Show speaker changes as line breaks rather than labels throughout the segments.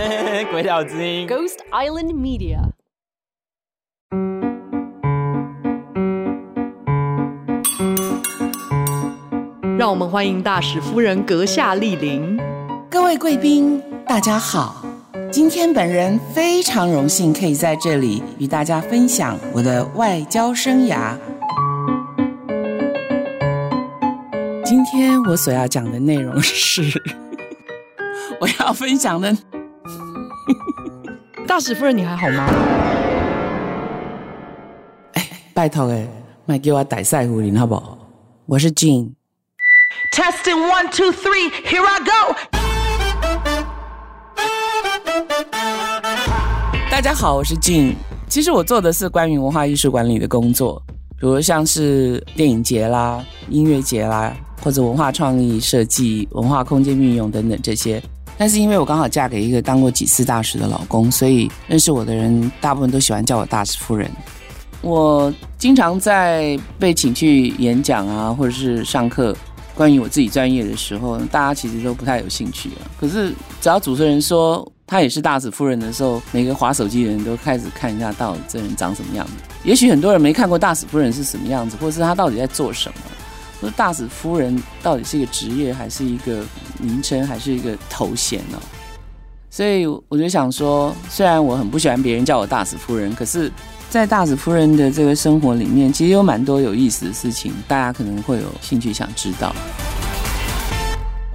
鬼岛之音
，Ghost Island Media。让我们欢迎大使夫人阁下莅临。
各位贵宾，大家好。今天本人非常荣幸可以在这里与大家分享我的外交生涯。今天我所要讲的内容是，我要分享的。
大使夫人，你还好吗？
哎，拜托哎，卖给我逮赛胡林好不好？我是 Jean。Testing one two three, here I go。大家好，我是 Jean。其实我做的是关于文化艺术管理的工作，比如像是电影节啦、音乐节啦，或者文化创意设计、文化空间运用等等这些。但是因为我刚好嫁给一个当过几次大使的老公，所以认识我的人大部分都喜欢叫我大使夫人。我经常在被请去演讲啊，或者是上课。关于我自己专业的时候，大家其实都不太有兴趣啊。可是只要主持人说他也是大使夫人的时候，每个滑手机的人都开始看一下到底这人长什么样子。也许很多人没看过大使夫人是什么样子，或是他到底在做什么。大使夫人到底是一个职业，还是一个名称，还是一个头衔呢？所以我就想说，虽然我很不喜欢别人叫我大使夫人，可是。在大使夫人的这个生活里面，其实有蛮多有意思的事情，大家可能会有兴趣想知道，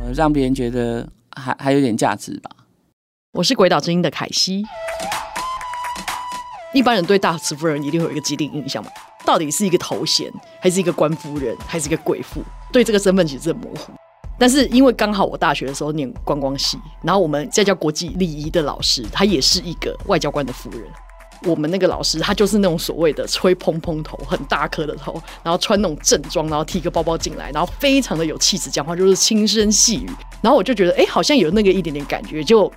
呃，让别人觉得还还有点价值吧。
我是鬼岛之音的凯西。一般人对大使夫人一定会有一个既定印象嘛？到底是一个头衔，还是一个官夫人，还是一个贵妇？对这个身份其实很模糊。但是因为刚好我大学的时候念观光系，然后我们在教国际礼仪的老师，他也是一个外交官的夫人。我们那个老师，他就是那种所谓的吹蓬蓬头，很大颗的头，然后穿那种正装，然后提个包包进来，然后非常的有气质，讲话就是轻声细语，然后我就觉得，哎，好像有那个一点点感觉，就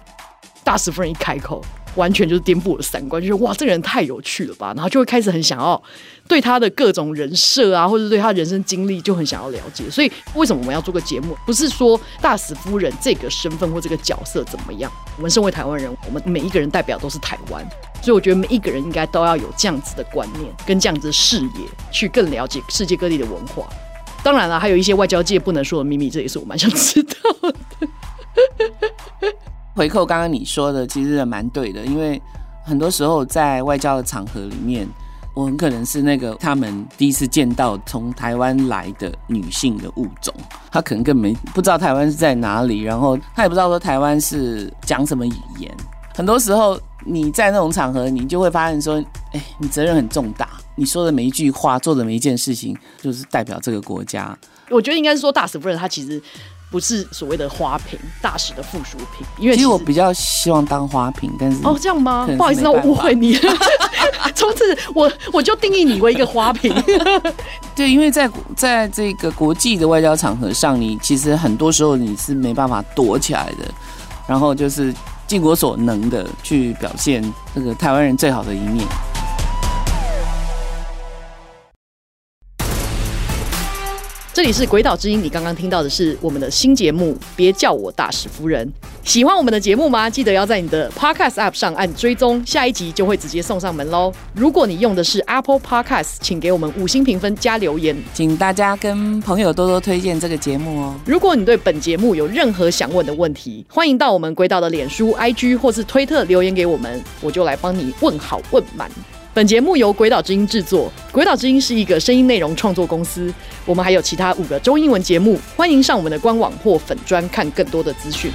大使夫人一开口。完全就是颠覆我的三观，就是哇，这个人太有趣了吧！然后就会开始很想要对他的各种人设啊，或者对他人生经历就很想要了解。所以为什么我们要做个节目？不是说大使夫人这个身份或这个角色怎么样？我们身为台湾人，我们每一个人代表都是台湾，所以我觉得每一个人应该都要有这样子的观念跟这样子的视野，去更了解世界各地的文化。当然了，还有一些外交界不能说的秘密，这也是我蛮想知道的。
回扣刚刚你说的，其实也蛮对的，因为很多时候在外交的场合里面，我很可能是那个他们第一次见到从台湾来的女性的物种，她可能根本不知道台湾是在哪里，然后她也不知道说台湾是讲什么语言。很多时候你在那种场合，你就会发现说，哎，你责任很重大，你说的每一句话，做的每一件事情，就是代表这个国家。
我觉得应该是说，大使夫人她其实。不是所谓的花瓶，大使的附属品。因为
其实我比较希望当花瓶，但是
哦，这样吗？不好意思，那我误会你。从此我我就定义你为一个花瓶。
对，因为在在这个国际的外交场合上，你其实很多时候你是没办法躲起来的，然后就是尽我所能的去表现这个台湾人最好的一面。
这里是鬼岛之音，你刚刚听到的是我们的新节目，别叫我大使夫人。喜欢我们的节目吗？记得要在你的 Podcast App 上按追踪，下一集就会直接送上门喽。如果你用的是 Apple Podcast，请给我们五星评分加留言，
请大家跟朋友多多推荐这个节目哦。
如果你对本节目有任何想问的问题，欢迎到我们鬼岛的脸书、IG 或是推特留言给我们，我就来帮你问好问满。本节目由鬼岛之音制作，鬼岛之音是一个声音内容创作公司。我们还有其他五个中英文节目，欢迎上我们的官网或粉专看更多的资讯。